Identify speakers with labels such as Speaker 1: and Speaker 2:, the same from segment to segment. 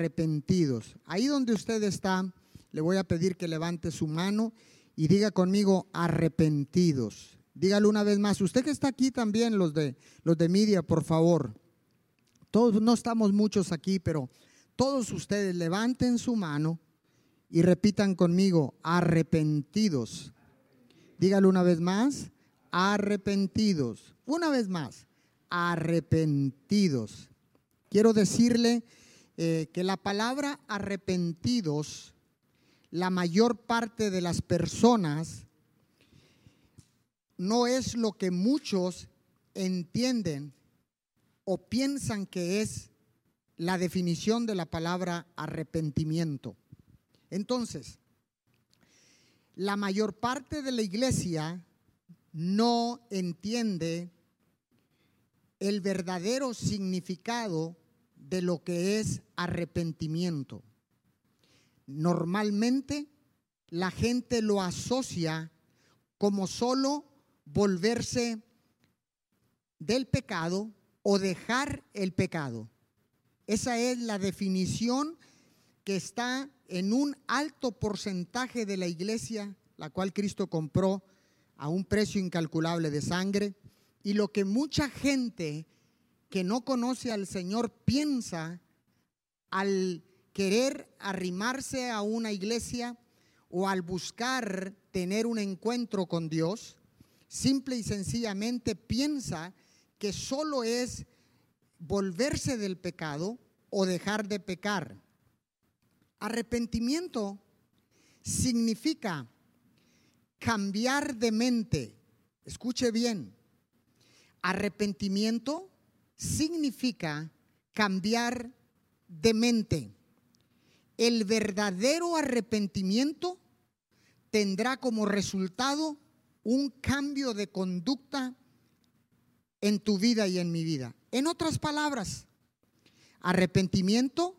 Speaker 1: arrepentidos. Ahí donde usted está, le voy a pedir que levante su mano y diga conmigo arrepentidos. Dígalo una vez más. Usted que está aquí también, los de los de media, por favor. Todos no estamos muchos aquí, pero todos ustedes levanten su mano y repitan conmigo arrepentidos. Dígalo una vez más, arrepentidos. Una vez más, arrepentidos. Quiero decirle eh, que la palabra arrepentidos, la mayor parte de las personas, no es lo que muchos entienden o piensan que es la definición de la palabra arrepentimiento. Entonces, la mayor parte de la iglesia no entiende el verdadero significado de lo que es arrepentimiento. Normalmente la gente lo asocia como solo volverse del pecado o dejar el pecado. Esa es la definición que está en un alto porcentaje de la iglesia, la cual Cristo compró a un precio incalculable de sangre, y lo que mucha gente que no conoce al Señor piensa al querer arrimarse a una iglesia o al buscar tener un encuentro con Dios, simple y sencillamente piensa que solo es volverse del pecado o dejar de pecar. Arrepentimiento significa cambiar de mente. Escuche bien. Arrepentimiento significa cambiar de mente. El verdadero arrepentimiento tendrá como resultado un cambio de conducta en tu vida y en mi vida. En otras palabras, arrepentimiento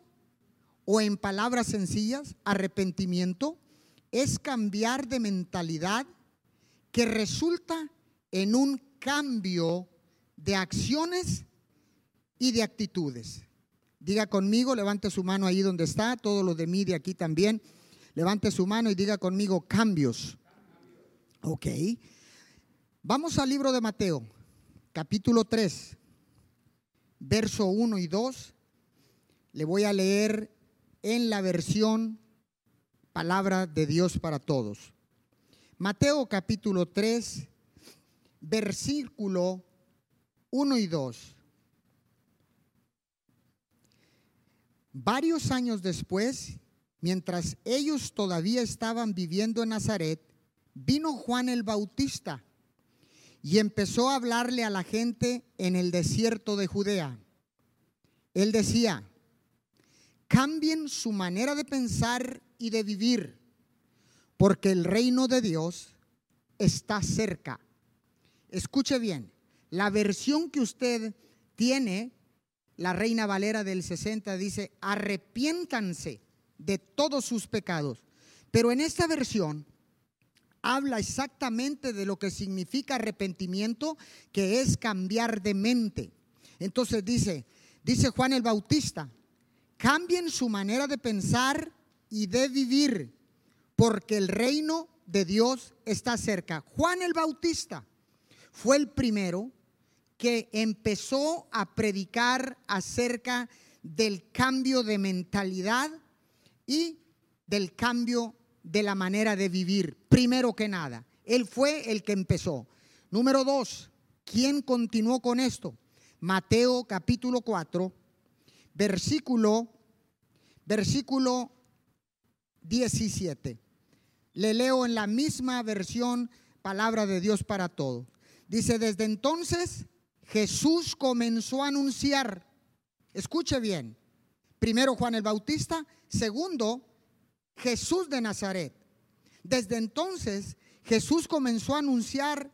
Speaker 1: o en palabras sencillas, arrepentimiento es cambiar de mentalidad que resulta en un cambio de acciones y de actitudes. Diga conmigo, levante su mano ahí donde está, todos los de mí de aquí también. Levante su mano y diga conmigo cambios. Ok. Vamos al libro de Mateo, capítulo 3, verso 1 y 2. Le voy a leer en la versión Palabra de Dios para Todos. Mateo capítulo 3, versículo 1 y 2. Varios años después, mientras ellos todavía estaban viviendo en Nazaret, vino Juan el Bautista y empezó a hablarle a la gente en el desierto de Judea. Él decía, cambien su manera de pensar y de vivir, porque el reino de Dios está cerca. Escuche bien, la versión que usted tiene la Reina Valera del 60 dice, arrepiéntanse de todos sus pecados. Pero en esta versión habla exactamente de lo que significa arrepentimiento, que es cambiar de mente. Entonces dice, dice Juan el Bautista, cambien su manera de pensar y de vivir, porque el reino de Dios está cerca. Juan el Bautista fue el primero que empezó a predicar acerca del cambio de mentalidad y del cambio de la manera de vivir, primero que nada. Él fue el que empezó. Número dos, ¿quién continuó con esto? Mateo capítulo 4, versículo, versículo 17. Le leo en la misma versión, palabra de Dios para todos. Dice, desde entonces Jesús comenzó a anunciar, escuche bien, primero Juan el Bautista, segundo Jesús de Nazaret. Desde entonces Jesús comenzó a anunciar,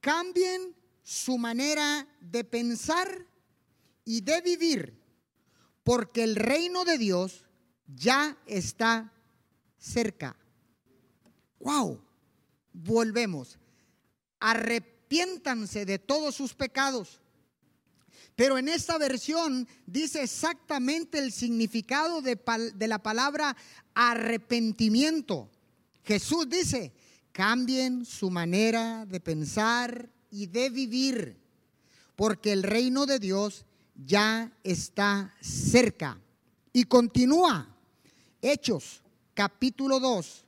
Speaker 1: cambien su manera de pensar y de vivir, porque el reino de Dios ya está cerca. Wow, volvemos. Arrepentidos arrepiéntanse de todos sus pecados. Pero en esta versión dice exactamente el significado de, la palabra arrepentimiento. Jesús dice, cambien su manera de pensar y de vivir, porque el reino de Dios ya está cerca. Y continúa, Hechos capítulo 2,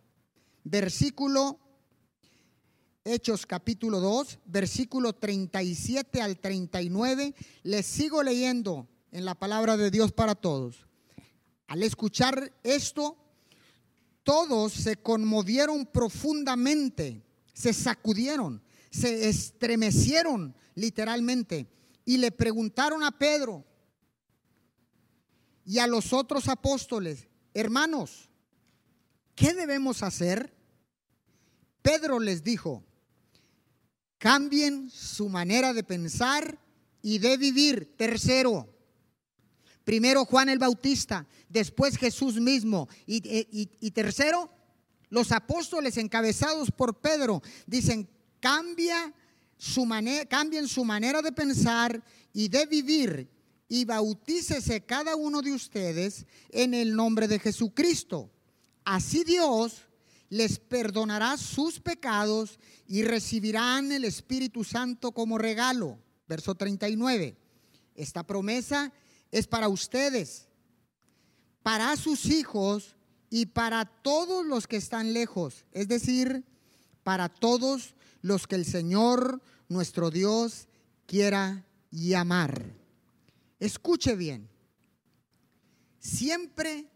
Speaker 1: versículo Hechos capítulo 2, versículo 37 al 39. Les sigo leyendo en la palabra de Dios para todos. Al escuchar esto, todos se conmovieron profundamente, se sacudieron, se estremecieron literalmente y le preguntaron a Pedro y a los otros apóstoles, hermanos, ¿qué debemos hacer? Pedro les dijo, cambien su manera de pensar y de vivir. Tercero, primero Juan el Bautista, después Jesús mismo. Y, tercero, los apóstoles encabezados por Pedro dicen, cambia su cambien su manera de pensar y de vivir y bautícese cada uno de ustedes en el nombre de Jesucristo. Así Dios les perdonará sus pecados y recibirán el Espíritu Santo como regalo. Verso 39. Esta promesa es para ustedes, para sus hijos y para todos los que están lejos, es decir, para todos los que el Señor nuestro Dios quiera llamar. Escuche bien, siempre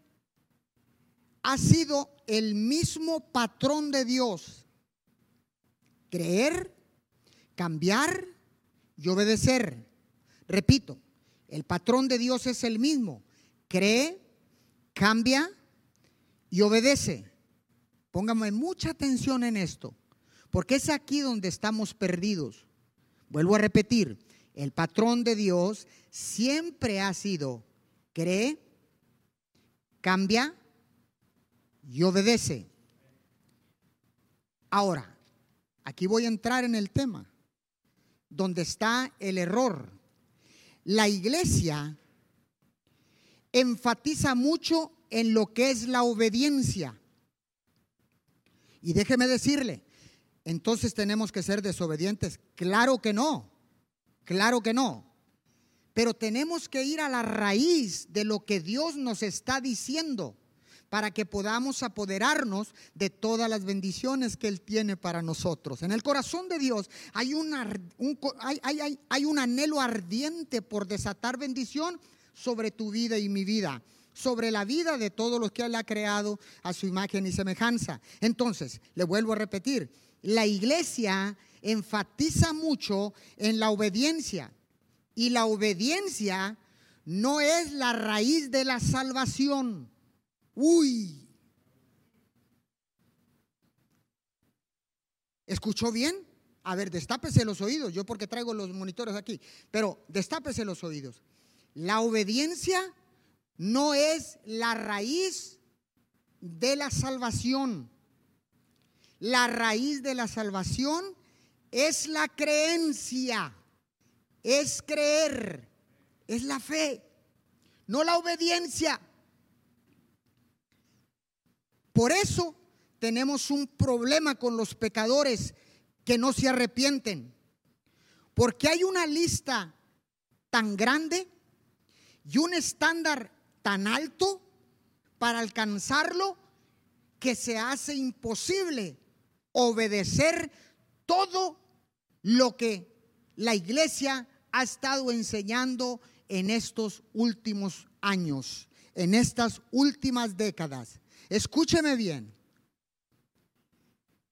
Speaker 1: ha sido el mismo patrón de Dios. Creer, cambiar y obedecer. Repito, el patrón de Dios es el mismo. Cree, cambia y obedece. Póngame mucha atención en esto, porque es aquí donde estamos perdidos. Vuelvo a repetir, el patrón de Dios siempre ha sido cree, cambia y obedece. Ahora, aquí voy a entrar en el tema, donde está el error. La iglesia enfatiza mucho en lo que es la obediencia. Y déjeme decirle, entonces tenemos que ser desobedientes. Claro que no, claro que no. Pero tenemos que ir a la raíz de lo que Dios nos está diciendo para que podamos apoderarnos de todas las bendiciones que Él tiene para nosotros. En el corazón de Dios hay, un, un anhelo ardiente por desatar bendición sobre tu vida y mi vida sobre la vida de todos los que Él ha creado a su imagen y semejanza. Entonces, le vuelvo a repetir, la iglesia enfatiza mucho en la obediencia y la obediencia no es la raíz de la salvación. Uy. ¿Escuchó bien? A ver, destápese los oídos, yo porque traigo los monitores aquí, pero destápese los oídos. La obediencia no es la raíz de la salvación. La raíz de la salvación es la creencia, es creer, es la fe, no la obediencia. Por eso tenemos un problema con los pecadores que no se arrepienten. Porque hay una lista tan grande y un estándar tan alto para alcanzarlo que se hace imposible obedecer todo lo que la iglesia ha estado enseñando en estos últimos años, en estas últimas décadas. Escúcheme bien.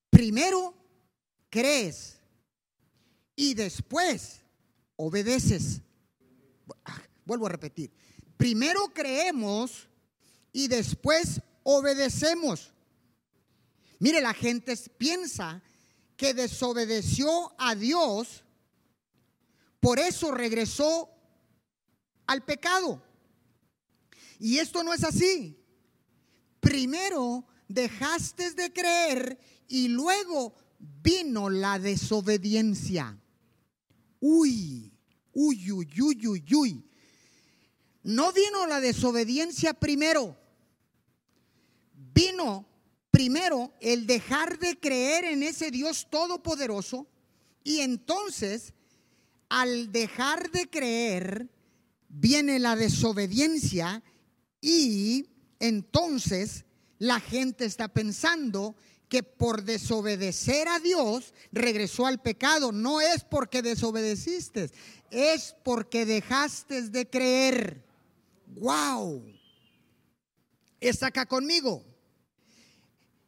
Speaker 1: Primero crees y después obedeces. Ah, vuelvo a repetir. Primero creemos y después obedecemos. Mire, la gente piensa que desobedeció a Dios, por eso regresó al pecado. Y esto no es así primero dejaste de creer y luego vino la desobediencia. Uy, Uy, uy, uy, uy, uy. No vino la desobediencia primero. Vino primero el dejar de creer en ese Dios todopoderoso y entonces al dejar de creer viene la desobediencia y entonces la gente está pensando que por desobedecer a Dios regresó al pecado. No es porque desobedeciste, es porque dejaste de creer. ¡Wow! Está acá conmigo.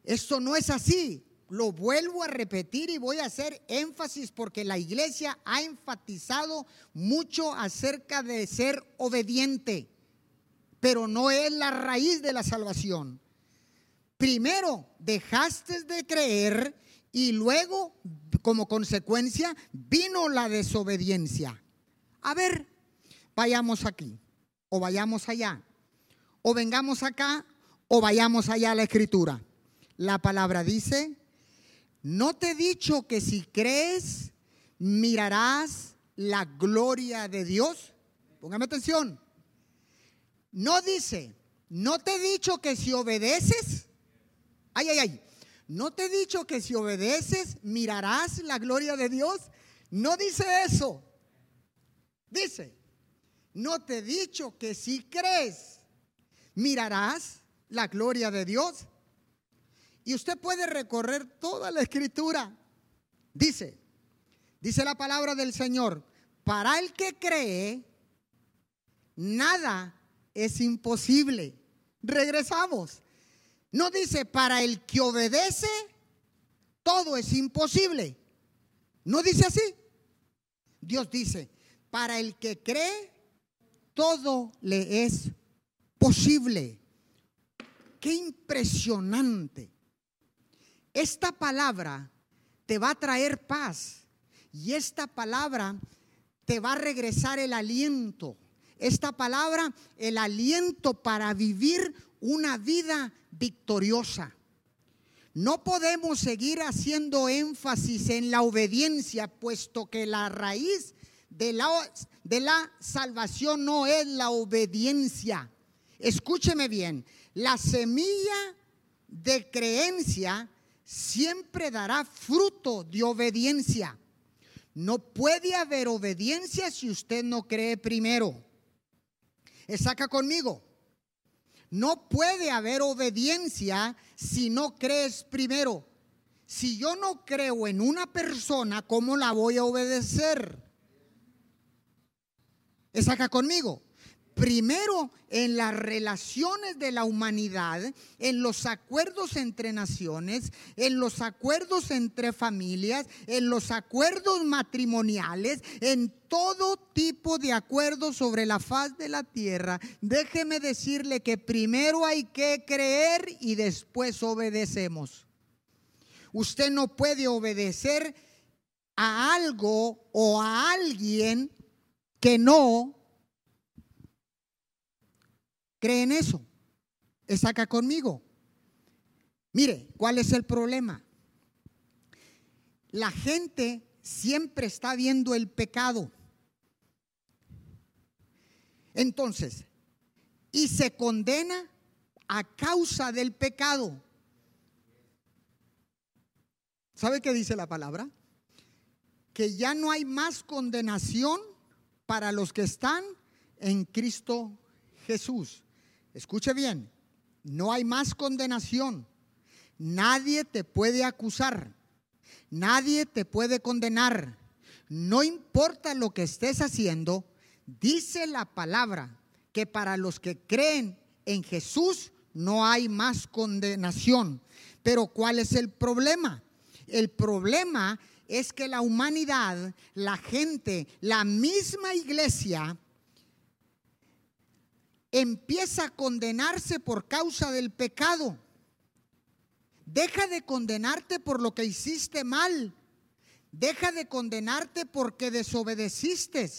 Speaker 1: Esto no es así. Lo vuelvo a repetir y voy a hacer énfasis porque la iglesia ha enfatizado mucho acerca de ser obediente, pero no es la raíz de la salvación. Primero dejaste de creer y luego, como consecuencia, vino la desobediencia. A ver, vayamos aquí o vayamos allá, o vengamos acá o vayamos allá a la escritura. La palabra dice, no te he dicho que si crees, mirarás la gloria de Dios. Póngame atención. No dice, no te he dicho que si obedeces, ay, ay, ay, no te he dicho que si obedeces, mirarás la gloria de Dios. No dice eso. Dice, no te he dicho que si crees, mirarás la gloria de Dios. Y usted puede recorrer toda la escritura. Dice, dice la palabra del Señor, para el que cree, nada es imposible. Regresamos. No dice, para el que obedece, todo es imposible. No dice así. Dios dice, para el que cree, todo le es posible. Qué impresionante. Esta palabra te va a traer paz y esta palabra te va a regresar el aliento. Esta palabra, el aliento para vivir una vida victoriosa. No podemos seguir haciendo énfasis en la obediencia, puesto que la raíz de la, de la salvación no es la obediencia. Escúcheme bien, la semilla de creencia siempre dará fruto de obediencia. No puede haber obediencia si usted no cree primero. Saca conmigo. No puede haber obediencia si no crees primero. Si yo no creo en una persona, ¿cómo la voy a obedecer? Saca conmigo primero en las relaciones de la humanidad, en los acuerdos entre naciones, en los acuerdos entre familias, en los acuerdos matrimoniales, en todo tipo de acuerdos sobre la faz de la tierra. Déjeme decirle que primero hay que creer y después obedecemos. Usted no puede obedecer a algo o a alguien que no ¿Creen eso? Es acá conmigo. Mire, ¿cuál es el problema? La gente siempre está viendo el pecado. Entonces, y se condena a causa del pecado. ¿Sabe qué dice la palabra? Que ya no hay más condenación para los que están en Cristo Jesús. Escuche bien, no hay más condenación. Nadie te puede acusar. Nadie te puede condenar. No importa lo que estés haciendo, dice la palabra que para los que creen en Jesús no hay más condenación. Pero ¿cuál es el problema? El problema es que la humanidad, la gente, la misma iglesia, empieza a condenarse por causa del pecado. Deja de condenarte por lo que hiciste mal. Deja de condenarte porque desobedeciste.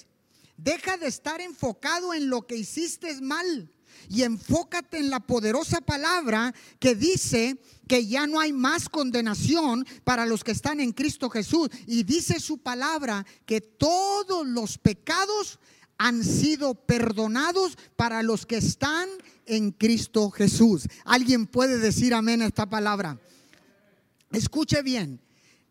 Speaker 1: Deja de estar enfocado en lo que hiciste mal. y enfócate en la poderosa palabra que dice que ya no hay más condenación para los que están en Cristo Jesús. Y dice su palabra que todos los pecados han sido perdonados para los que están en Cristo Jesús. ¿Alguien puede decir amén a esta palabra? Escuche bien.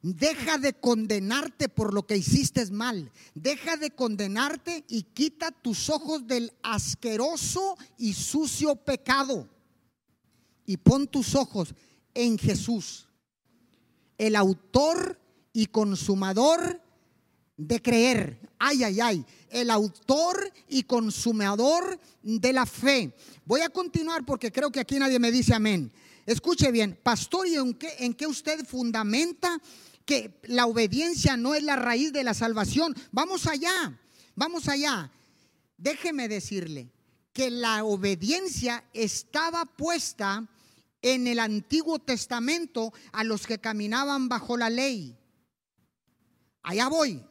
Speaker 1: Deja de condenarte por lo que hiciste mal. Deja de condenarte y quita tus ojos del asqueroso y sucio pecado. Y pon tus ojos en Jesús, el autor y consumador de creer. Ay, ay, ay. El autor y consumador de la fe. Voy a continuar porque creo que aquí nadie me dice amén. Escuche bien, pastor, ¿y en qué, en qué usted fundamenta que la obediencia no es la raíz de la salvación. Vamos allá, vamos allá. Déjeme decirle que la obediencia estaba puesta en el Antiguo Testamento a los que caminaban bajo la ley. Allá voy.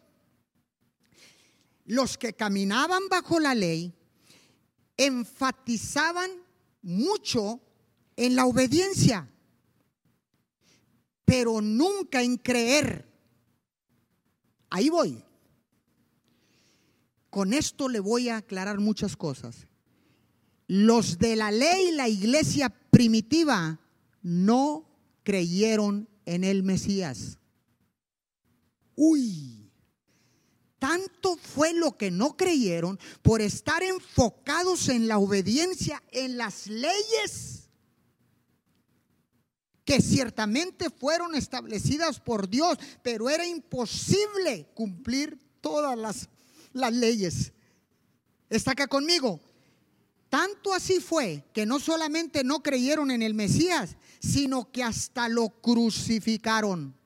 Speaker 1: Los que caminaban bajo la ley enfatizaban mucho en la obediencia pero nunca en creer. Ahí voy. Con esto le voy a aclarar muchas cosas. Los de la ley, la iglesia primitiva, no creyeron en el Mesías. Uy, tanto fue lo que no creyeron por estar enfocados en la obediencia, en las leyes que ciertamente fueron establecidas por Dios, pero era imposible cumplir todas las, las leyes. ¿Está acá conmigo? Tanto así fue que no solamente no creyeron en el Mesías, sino que hasta lo crucificaron.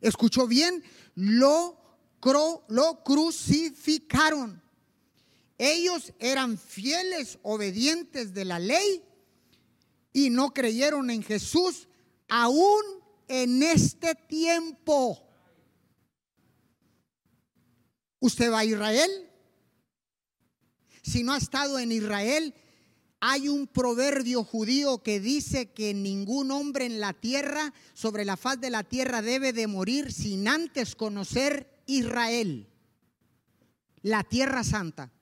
Speaker 1: ¿Escuchó bien? Lo, lo crucificaron. Ellos eran fieles, obedientes de la ley, y no creyeron en Jesús aún en este tiempo. ¿Usted va a Israel? Si no ha estado en Israel, hay un proverbio judío que dice que ningún hombre en la tierra, sobre la faz de la tierra, debe de morir sin antes conocer Israel, la tierra santa.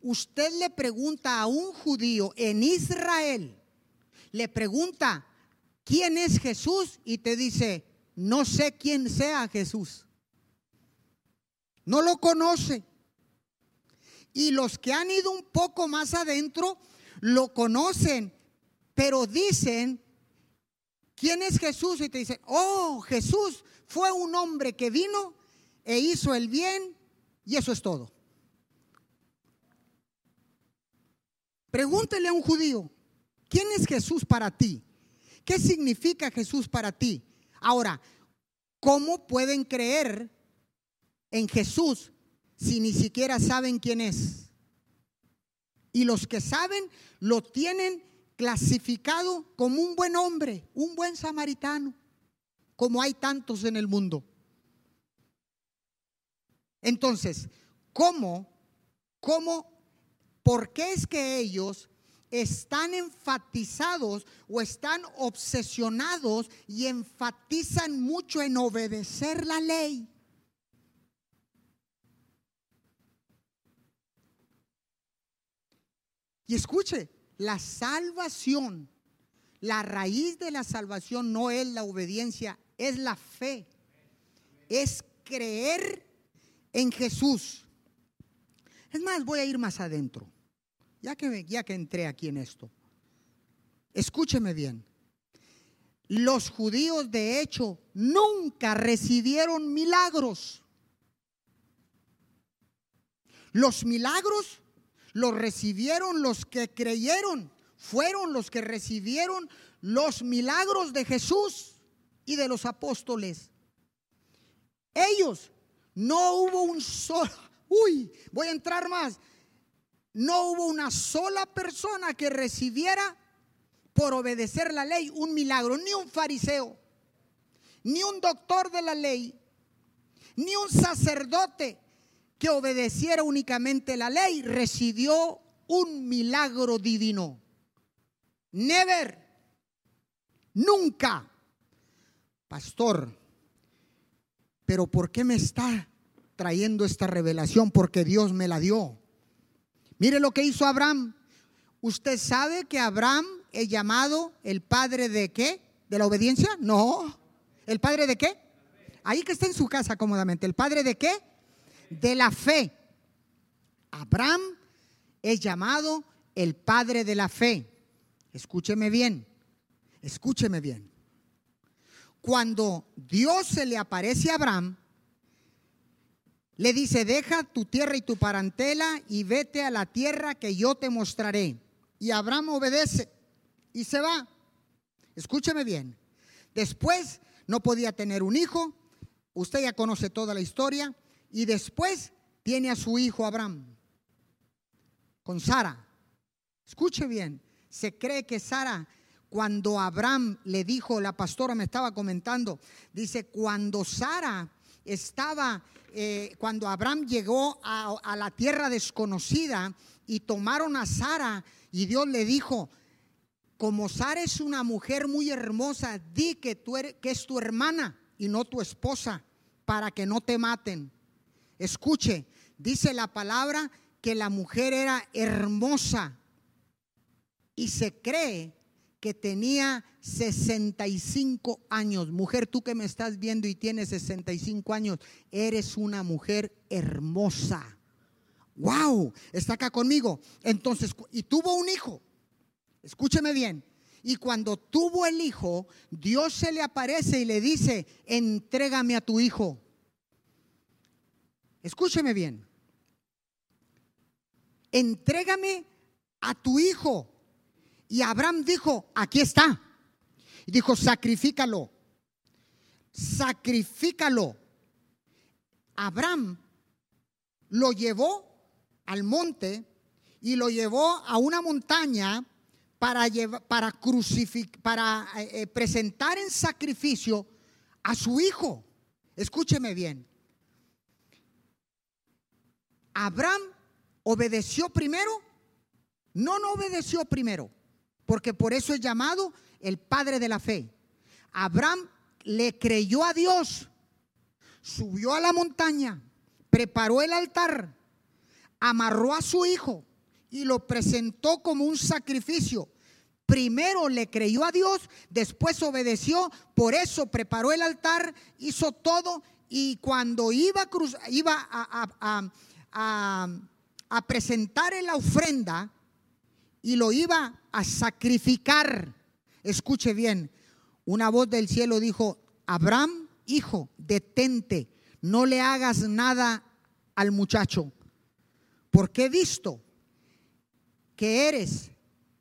Speaker 1: Usted le pregunta a un judío en Israel, le pregunta, ¿quién es Jesús? Y te dice, no sé quién sea Jesús. No lo conoce. Y los que han ido un poco más adentro lo conocen, pero dicen, ¿quién es Jesús? Y te dicen, oh, Jesús fue un hombre que vino e hizo el bien y eso es todo. Pregúntele a un judío, ¿Quién es Jesús para ti? ¿Qué significa Jesús para ti? Ahora, ¿cómo pueden creer en Jesús si ni siquiera saben quién es? Y los que saben lo tienen clasificado como un buen hombre, un buen samaritano, como hay tantos en el mundo. Entonces, ¿cómo, cómo, por qué es que ellos están enfatizados o están obsesionados y enfatizan mucho en obedecer la ley. Y escuche, la salvación, la raíz de la salvación no es la obediencia, es la fe. Es creer en Jesús. Es más, voy a ir más adentro ya que, ya que entré aquí en esto, escúcheme bien. Los judíos de hecho nunca recibieron milagros. Los milagros los recibieron los que creyeron, fueron los que recibieron los milagros de Jesús y de los apóstoles. Ellos no hubo un solo, uy, voy a entrar más, no hubo una sola persona que recibiera por obedecer la ley un milagro, ni un fariseo, ni un doctor de la ley, ni un sacerdote, que obedeciera únicamente la ley, recibió un milagro divino. Never, nunca. Pastor, pero ¿por qué me está trayendo esta revelación? Porque Dios me la dio. Mire lo que hizo Abraham. ¿Usted sabe que Abraham es llamado el padre de qué? ¿De la obediencia? No. ¿El padre de qué? Ahí que está en su casa cómodamente. ¿El padre de qué? De la fe. Abraham es llamado el padre de la fe. Escúcheme bien, escúcheme bien. Cuando Dios se le aparece a Abraham, le dice, deja tu tierra y tu parentela y vete a la tierra que yo te mostraré. Y Abraham obedece y se va. Escúcheme bien. Después no podía tener un hijo. Usted ya conoce toda la historia. Y después tiene a su hijo Abraham con Sara. Escuche bien, se cree que Sara, cuando Abraham le dijo, la pastora me estaba comentando, dice, cuando Sara estaba, eh, cuando Abraham llegó a, la tierra desconocida y tomaron a Sara y Dios le dijo, como Sara es una mujer muy hermosa, di que, tú eres, que es tu hermana y no tu esposa, para que no te maten. Escuche, dice la palabra que la mujer era hermosa y se cree que tenía 65 años. Mujer, tú que me estás viendo y tienes 65 años, eres una mujer hermosa. Wow, está acá conmigo. Entonces, y tuvo un hijo. Escúcheme bien. Y cuando tuvo el hijo, Dios se le aparece y le dice, entrégame a tu hijo. Escúcheme bien entrégame a tu hijo. Y Abraham dijo, aquí está. Y dijo, sacrifícalo. Sacrifícalo. Abraham lo llevó al monte y lo llevó a una montaña para, para, para eh, eh, presentar en sacrificio a su hijo. Escúcheme bien. Abraham ¿Obedeció primero? No, no obedeció primero, porque por eso es llamado el padre de la fe. Abraham le creyó a Dios, subió a la montaña, preparó el altar, amarró a su hijo y lo presentó como un sacrificio. Primero le creyó a Dios, después obedeció, por eso preparó el altar, hizo todo y cuando iba a, cruz, iba a, a presentar en la ofrenda y lo iba a sacrificar. Escuche bien, una voz del cielo dijo, Abraham, hijo, detente, no le hagas nada al muchacho, porque he visto que eres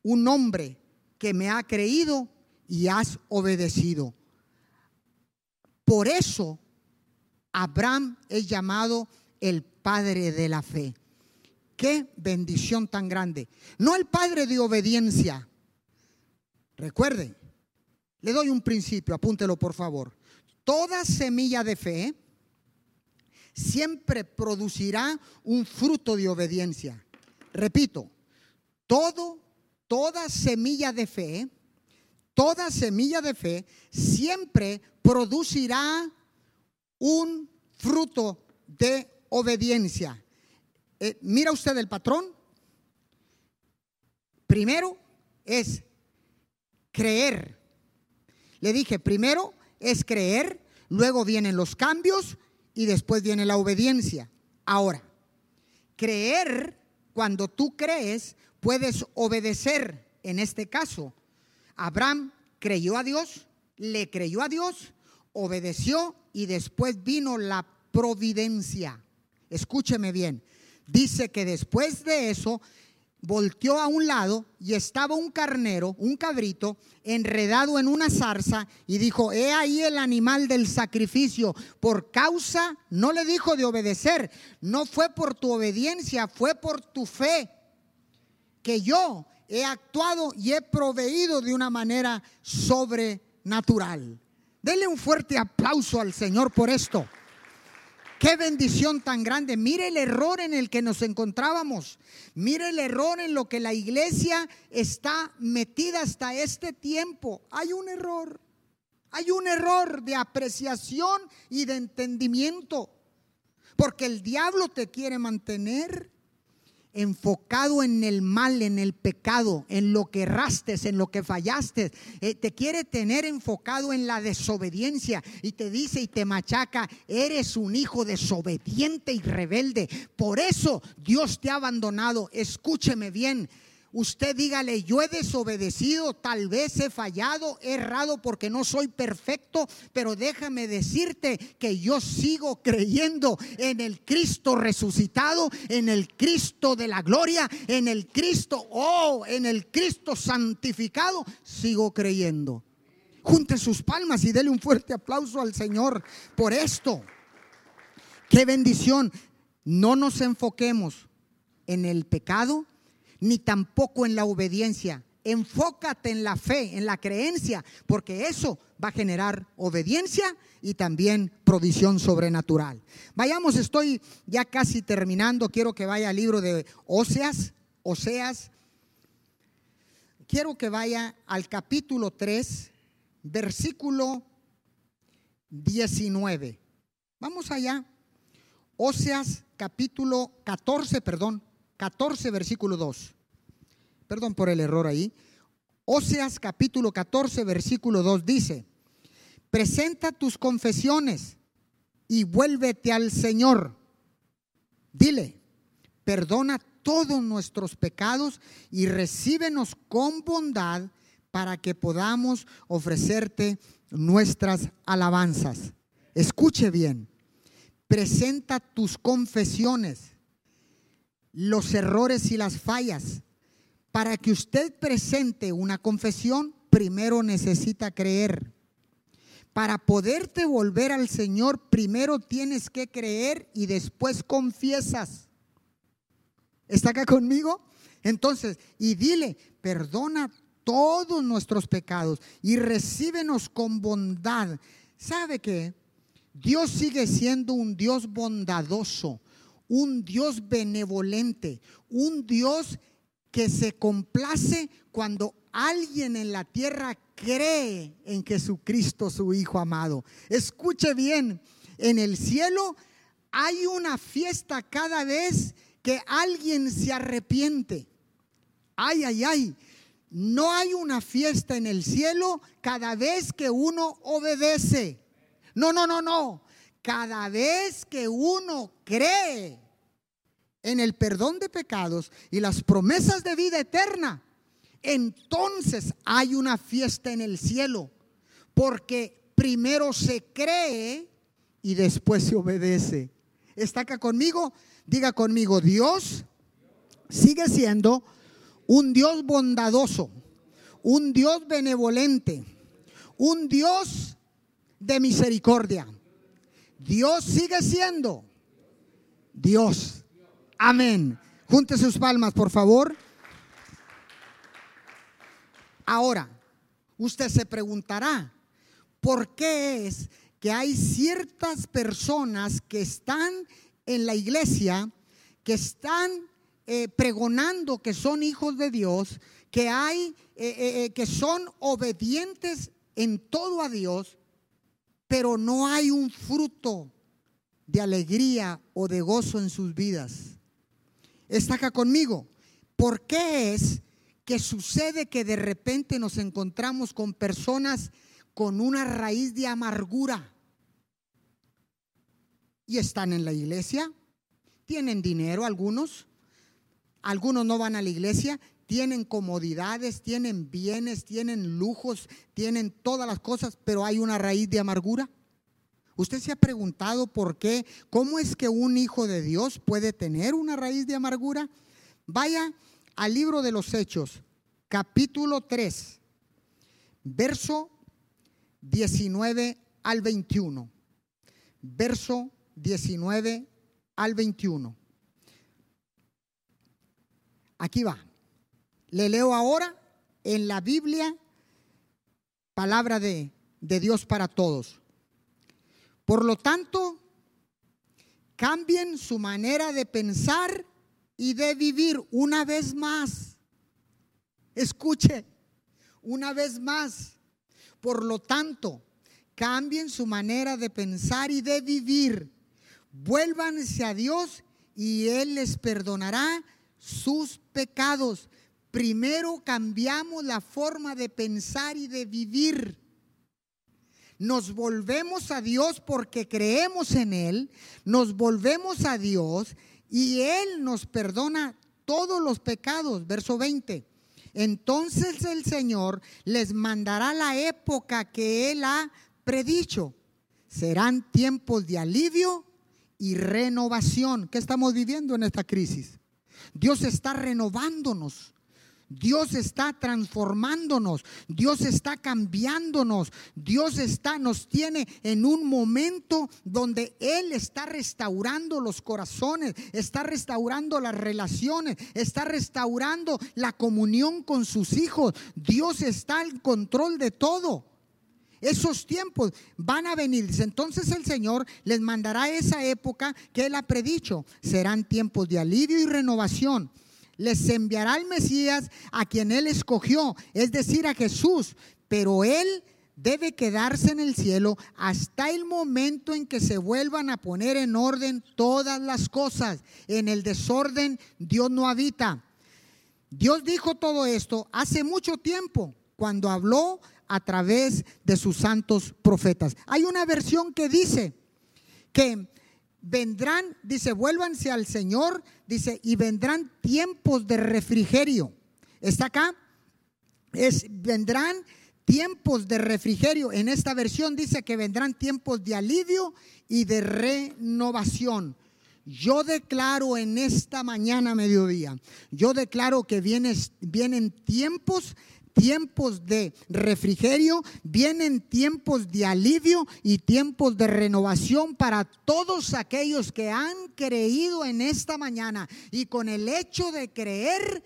Speaker 1: un hombre que me ha creído y has obedecido. Por eso Abraham es llamado el padre de la fe. Qué bendición tan grande. No el padre de obediencia. Recuerde, le doy un principio, apúntelo por favor. Toda semilla de fe siempre producirá un fruto de obediencia. Repito, todo, toda semilla de fe, toda semilla de fe siempre producirá un fruto de obediencia. Eh, mira usted el patrón. Primero es creer. Le dije, primero es creer, luego vienen los cambios y después viene la obediencia. Ahora, creer, cuando tú crees, puedes obedecer. En este caso, Abraham creyó a Dios, le creyó a Dios, obedeció y después vino la providencia. Escúcheme bien, dice que después de eso volteó a un lado y estaba un carnero, un cabrito, enredado en una zarza y dijo, he ahí el animal del sacrificio. Por causa, no le dijo de obedecer, no fue por tu obediencia, fue por tu fe, que yo he actuado y he proveído de una manera sobrenatural. Dele un fuerte aplauso al Señor por esto. Qué bendición tan grande. Mire el error en el que nos encontrábamos. Mire el error en lo que la iglesia está metida hasta este tiempo. Hay un error. Hay un error de apreciación y de entendimiento. Porque el diablo te quiere mantener enfocado en el mal, en el pecado, en lo que erraste, en lo que fallaste. Eh, te quiere tener enfocado en la desobediencia y te dice y te machaca, eres un hijo desobediente y rebelde. Por eso Dios te ha abandonado. Escúcheme bien usted dígale, yo he desobedecido, tal vez he fallado, he errado porque no soy perfecto, pero déjame decirte que yo sigo creyendo en el Cristo resucitado, en el Cristo de la gloria, en el Cristo, oh, en el Cristo santificado, sigo creyendo. Junte sus palmas y dele un fuerte aplauso al Señor por esto. Qué bendición. No nos enfoquemos en el pecado, ni tampoco en la obediencia. Enfócate en la fe, en la creencia, porque eso va a generar obediencia y también provisión sobrenatural. Vayamos, estoy ya casi terminando. Quiero que vaya al libro de Oseas, Oseas. Quiero que vaya al capítulo 3, versículo 19. Vamos allá. Oseas capítulo 14, perdón, 14, versículo 2. Perdón por el error ahí. Oseas capítulo 14, versículo 2 dice, presenta tus confesiones y vuélvete al Señor. Dile, perdona todos nuestros pecados y recíbenos con bondad para que podamos ofrecerte nuestras alabanzas. Escuche bien, presenta tus confesiones los errores y las fallas. Para que usted presente una confesión, primero necesita creer. Para poderte volver al Señor, primero tienes que creer y después confiesas. ¿Está acá conmigo? Entonces, y dile, perdona todos nuestros pecados y recíbenos con bondad. ¿Sabe qué? Dios sigue siendo un Dios bondadoso un Dios benevolente, un Dios que se complace cuando alguien en la tierra cree en Jesucristo, su Hijo amado. Escuche bien, en el cielo hay una fiesta cada vez que alguien se arrepiente. Ay, ay, ay. No hay una fiesta en el cielo cada vez que uno obedece. No, no, no, no cada vez que uno cree en el perdón de pecados y las promesas de vida eterna, entonces hay una fiesta en el cielo, porque primero se cree y después se obedece. ¿Está acá conmigo? Diga conmigo, Dios sigue siendo un Dios bondadoso, un Dios benevolente, un Dios de misericordia. Dios sigue siendo Dios. Amén. Junte sus palmas, por favor. Ahora, usted se preguntará, ¿por qué es que hay ciertas personas que están en la iglesia, que están eh, pregonando que son hijos de Dios, que hay, eh, eh, que son obedientes en todo a Dios, pero no hay un fruto de alegría o de gozo en sus vidas. Está acá conmigo. ¿Por qué es que sucede que de repente nos encontramos con personas con una raíz de amargura? Y están en la iglesia, tienen dinero algunos, algunos no van a la iglesia, tienen comodidades, tienen bienes, tienen lujos, tienen todas las cosas, pero hay una raíz de amargura. ¿Usted se ha preguntado por qué? ¿Cómo es que un hijo de Dios puede tener una raíz de amargura? Vaya al libro de los Hechos, capítulo 3, verso 19 al 21. Verso 19 al 21. Aquí va. Le leo ahora en la Biblia palabra de, de Dios para todos. Por lo tanto, cambien su manera de pensar y de vivir una vez más. Escuche, una vez más. Por lo tanto, cambien su manera de pensar y de vivir. Vuélvanse a Dios y Él les perdonará sus pecados. Primero cambiamos la forma de pensar y de vivir. Nos volvemos a Dios porque creemos en Él, nos volvemos a Dios y Él nos perdona todos los pecados. Verso 20. Entonces el Señor les mandará la época que Él ha predicho. Serán tiempos de alivio y renovación. ¿Qué estamos viviendo en esta crisis? Dios está renovándonos. Dios está transformándonos, Dios está cambiándonos, Dios está nos tiene en un momento donde él está restaurando los corazones, está restaurando las relaciones, está restaurando la comunión con sus hijos. Dios está al control de todo. Esos tiempos van a venir. Entonces el Señor les mandará esa época que Él ha predicho. Serán tiempos de alivio y renovación. Les enviará el Mesías a quien Él escogió, es decir, a Jesús. Pero Él debe quedarse en el cielo hasta el momento en que se vuelvan a poner en orden todas las cosas. En el desorden Dios no habita. Dios dijo todo esto hace mucho tiempo, cuando habló a través de sus santos profetas. Hay una versión que dice que vendrán, dice, vuélvanse al Señor, dice, y vendrán tiempos de refrigerio. ¿Está acá? Es, vendrán tiempos de refrigerio. En esta versión dice que vendrán tiempos de alivio y de renovación. Yo declaro en esta mañana mediodía, yo declaro que vienen tiempos tiempos de refrigerio, vienen tiempos de alivio y tiempos de renovación para todos aquellos que han creído en esta mañana. Y con el hecho de creer,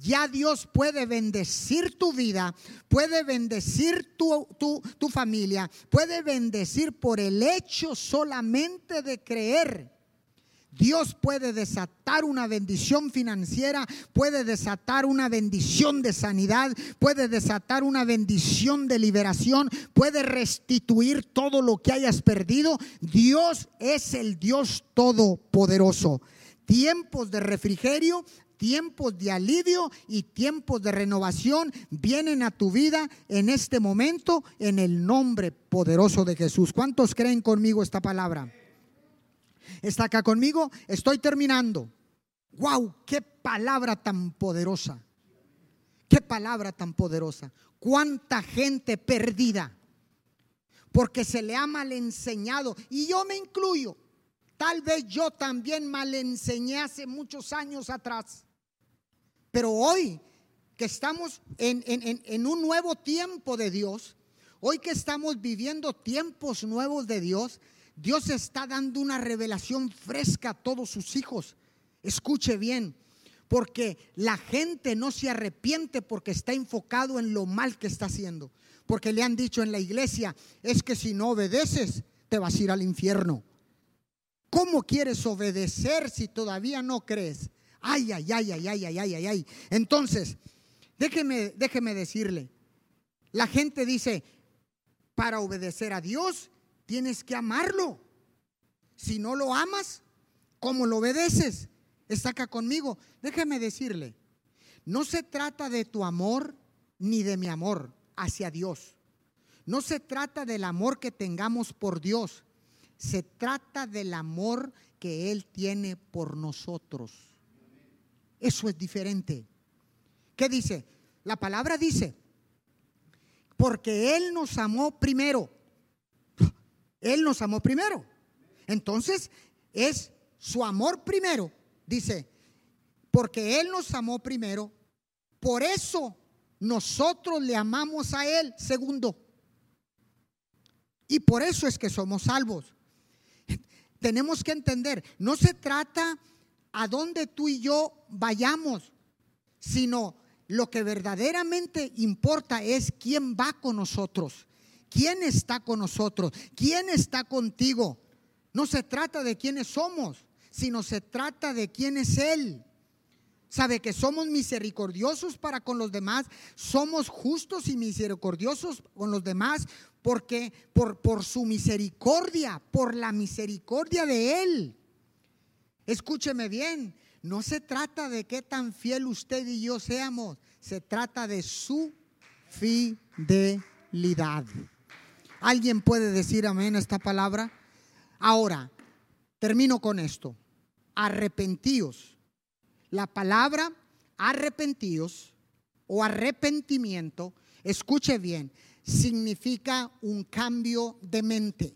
Speaker 1: ya Dios puede bendecir tu vida, puede bendecir tu, tu, familia, puede bendecir por el hecho solamente de creer. Dios puede desatar una bendición financiera, puede desatar una bendición de sanidad, puede desatar una bendición de liberación, puede restituir todo lo que hayas perdido. Dios es el Dios todopoderoso. Tiempos de refrigerio, tiempos de alivio y tiempos de renovación vienen a tu vida en este momento en el nombre poderoso de Jesús. ¿Cuántos creen conmigo esta palabra? ¿Está acá conmigo? Estoy terminando. ¡Wow! ¡Qué palabra tan poderosa! ¡Qué palabra tan poderosa! ¿Cuánta gente perdida? Porque se le ha mal enseñado. Y yo me incluyo. Tal vez yo también mal enseñé hace muchos años atrás. Pero hoy que estamos en, en, un nuevo tiempo de Dios, hoy que estamos viviendo tiempos nuevos de Dios, Dios está dando una revelación fresca a todos sus hijos. Escuche bien, porque la gente no se arrepiente porque está enfocado en lo mal que está haciendo. Porque le han dicho en la iglesia, es que si no obedeces, te vas a ir al infierno. ¿Cómo quieres obedecer si todavía no crees? Ay, ay, ay, ay, ay, ay, ay, ay, ay. Entonces, déjeme, déjeme decirle, la gente dice, para obedecer a Dios tienes que amarlo. Si no lo amas, ¿cómo lo obedeces? Está acá conmigo. Déjeme decirle, no se trata de tu amor ni de mi amor hacia Dios. No se trata del amor que tengamos por Dios. Se trata del amor que Él tiene por nosotros. Eso es diferente. ¿Qué dice? La palabra dice, porque Él nos amó primero. Él nos amó primero. Entonces, es su amor primero. Dice, porque Él nos amó primero, por eso nosotros le amamos a Él segundo. Y por eso es que somos salvos. Tenemos que entender, no se trata a dónde tú y yo vayamos, sino lo que verdaderamente importa es quién va con nosotros. ¿Quién está con nosotros? ¿Quién está contigo? No se trata de quiénes somos, sino se trata de quién es Él. Sabe que somos misericordiosos para con los demás, somos justos y misericordiosos con los demás porque por, su misericordia, por la misericordia de Él. Escúcheme bien, no se trata de qué tan fiel usted y yo seamos, se trata de su fidelidad. ¿Alguien puede decir amén a esta palabra? Ahora, termino con esto. Arrepentíos. La palabra arrepentíos o arrepentimiento, escuche bien, significa un cambio de mente.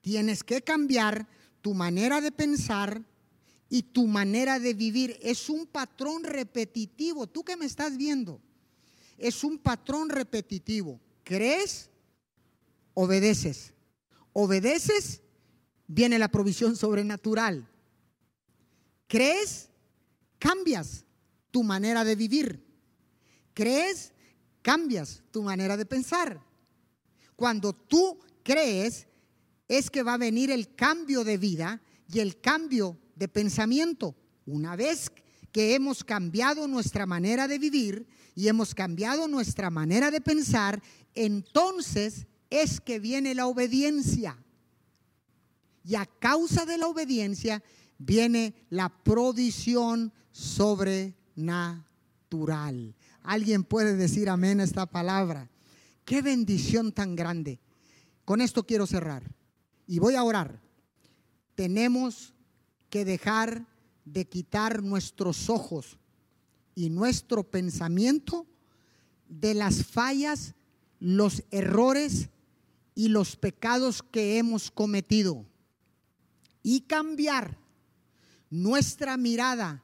Speaker 1: Tienes que cambiar tu manera de pensar y tu manera de vivir. Es un patrón repetitivo. Tú que me estás viendo, es un patrón repetitivo. ¿Crees? Obedeces. Obedeces, viene la provisión sobrenatural. ¿Crees? Cambias tu manera de vivir. ¿Crees? Cambias tu manera de pensar. Cuando tú crees, es que va a venir el cambio de vida y el cambio de pensamiento. Una vez que hemos cambiado nuestra manera de vivir y hemos cambiado nuestra manera de pensar, entonces es que viene la obediencia. Y a causa de la obediencia viene la provisión sobrenatural. ¿Alguien puede decir amén a esta palabra? Qué bendición tan grande. Con esto quiero cerrar. Y voy a orar. Tenemos que dejar de quitar nuestros ojos y nuestro pensamiento de las fallas, los errores y los pecados que hemos cometido y cambiar nuestra mirada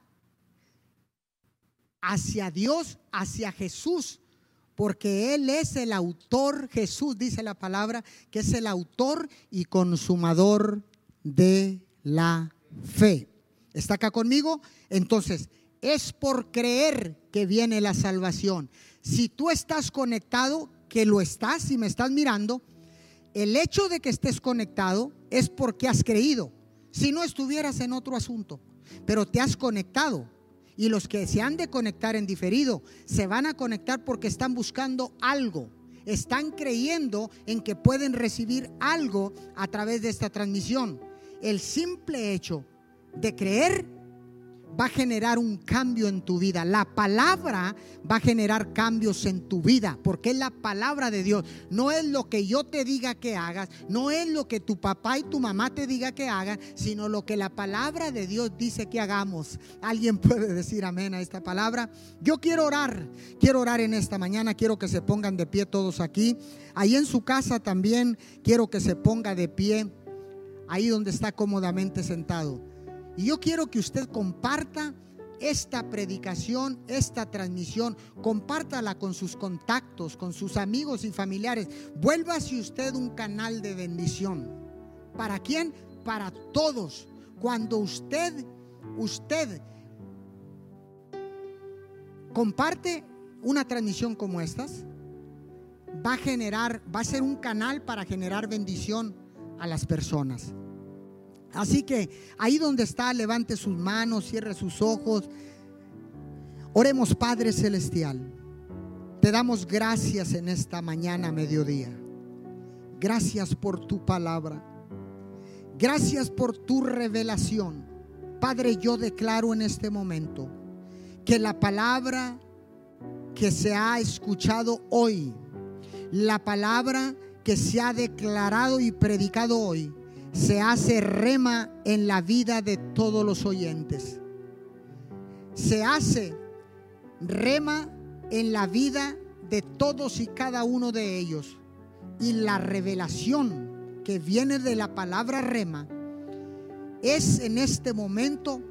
Speaker 1: hacia Dios, hacia Jesús, porque Él es el autor, Jesús dice la palabra, que es el autor y consumador de la fe. ¿Está acá conmigo? Entonces, es por creer que viene la salvación. Si tú estás conectado, que lo estás y me estás mirando, el hecho de que estés conectado es porque has creído. Si no estuvieras en otro asunto, pero te has conectado y los que se han de conectar en diferido se van a conectar porque están buscando algo. Están creyendo en que pueden recibir algo a través de esta transmisión. El simple hecho de creer va a generar un cambio en tu vida. La palabra va a generar cambios en tu vida, porque es la palabra de Dios. No es lo que yo te diga que hagas, no es lo que tu papá y tu mamá te diga que hagan, sino lo que la palabra de Dios dice que hagamos. ¿Alguien puede decir amén a esta palabra? Yo quiero orar, quiero orar en esta mañana, quiero que se pongan de pie todos aquí. Ahí en su casa también quiero que se ponga de pie, ahí donde está cómodamente sentado. Y yo quiero que usted comparta esta predicación, esta transmisión, compártala con sus contactos, con sus amigos y familiares. Vuélvase usted un canal de bendición. ¿Para quién? Para todos. Cuando usted, usted comparte una transmisión como estas, va a generar, va a ser un canal para generar bendición a las personas. Así que ahí donde está, levante sus manos, cierre sus ojos. Oremos Padre Celestial. Te damos gracias en esta mañana, mediodía. Gracias por tu palabra. Gracias por tu revelación. Padre, yo declaro en este momento que la palabra que se ha escuchado hoy, la palabra que se ha declarado y predicado hoy, se hace rema en la vida de todos los oyentes. Se hace rema en la vida de todos y cada uno de ellos. Y la revelación que viene de la palabra rema es en este momento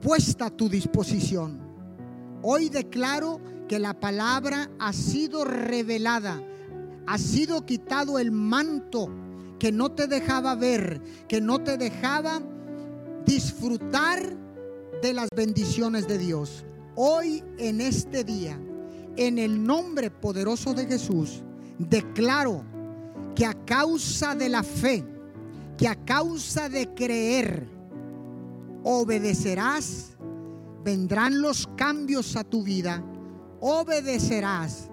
Speaker 1: puesta a tu disposición. Hoy declaro que la palabra ha sido revelada, ha sido quitado el manto que no te dejaba ver, que no te dejaba disfrutar de las bendiciones de Dios. Hoy en este día, en el nombre poderoso de Jesús, declaro que a causa de la fe que a causa de creer obedecerás, vendrán los cambios a tu vida, obedecerás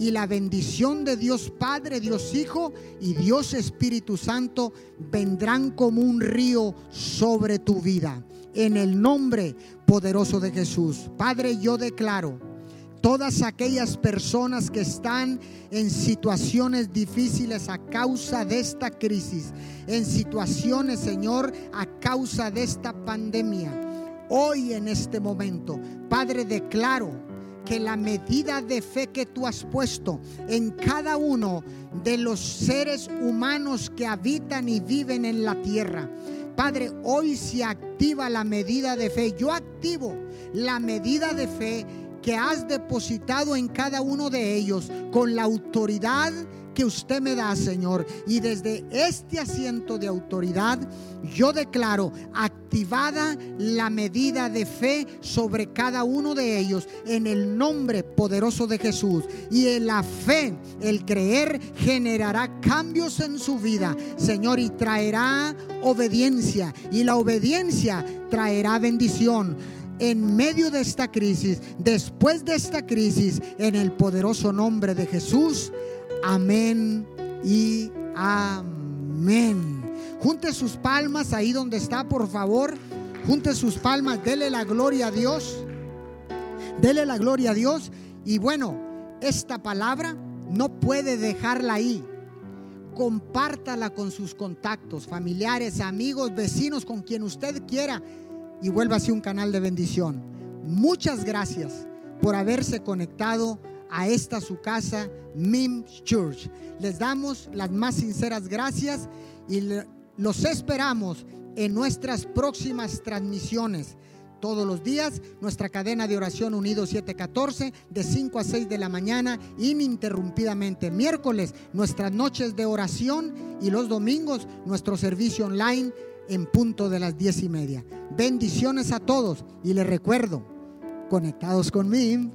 Speaker 1: y la bendición de Dios Padre, Dios Hijo y Dios Espíritu Santo vendrán como un río sobre tu vida. En el nombre poderoso de Jesús. Padre, yo declaro todas aquellas personas que están en situaciones difíciles a causa de esta crisis, en situaciones, Señor, a causa de esta pandemia. Hoy en este momento, Padre, declaro que la medida de fe que tú has puesto en cada uno de los seres humanos que habitan y viven en la tierra. Padre, hoy se activa la medida de fe. Yo activo la medida de fe que has depositado en cada uno de ellos con la autoridad que usted me da, Señor. Y desde este asiento de autoridad, yo declaro activada la medida de fe sobre cada uno de ellos en el nombre poderoso de Jesús. Y en la fe, el creer, generará cambios en su vida, Señor, y traerá obediencia. Y la obediencia traerá bendición en medio de esta crisis, después de esta crisis, en el poderoso nombre de Jesús. Amén y amén. Junte sus palmas ahí donde está, por favor. Junte sus palmas, dele la gloria a Dios. Dele la gloria a Dios. Y bueno, esta palabra no puede dejarla ahí. Compártala con sus contactos, familiares, amigos, vecinos, con quien usted quiera. Y vuelva así un canal de bendición. Muchas gracias por haberse conectado a esta su casa, MIM Church. Les damos las más sinceras gracias y los esperamos en nuestras próximas transmisiones. Todos los días, nuestra cadena de oración Unido 714, de 5 a 6 de la mañana, ininterrumpidamente. Miércoles, nuestras noches de oración y los domingos, nuestro servicio online en punto de las 10 y media. Bendiciones a todos y les recuerdo, conectados con MIM.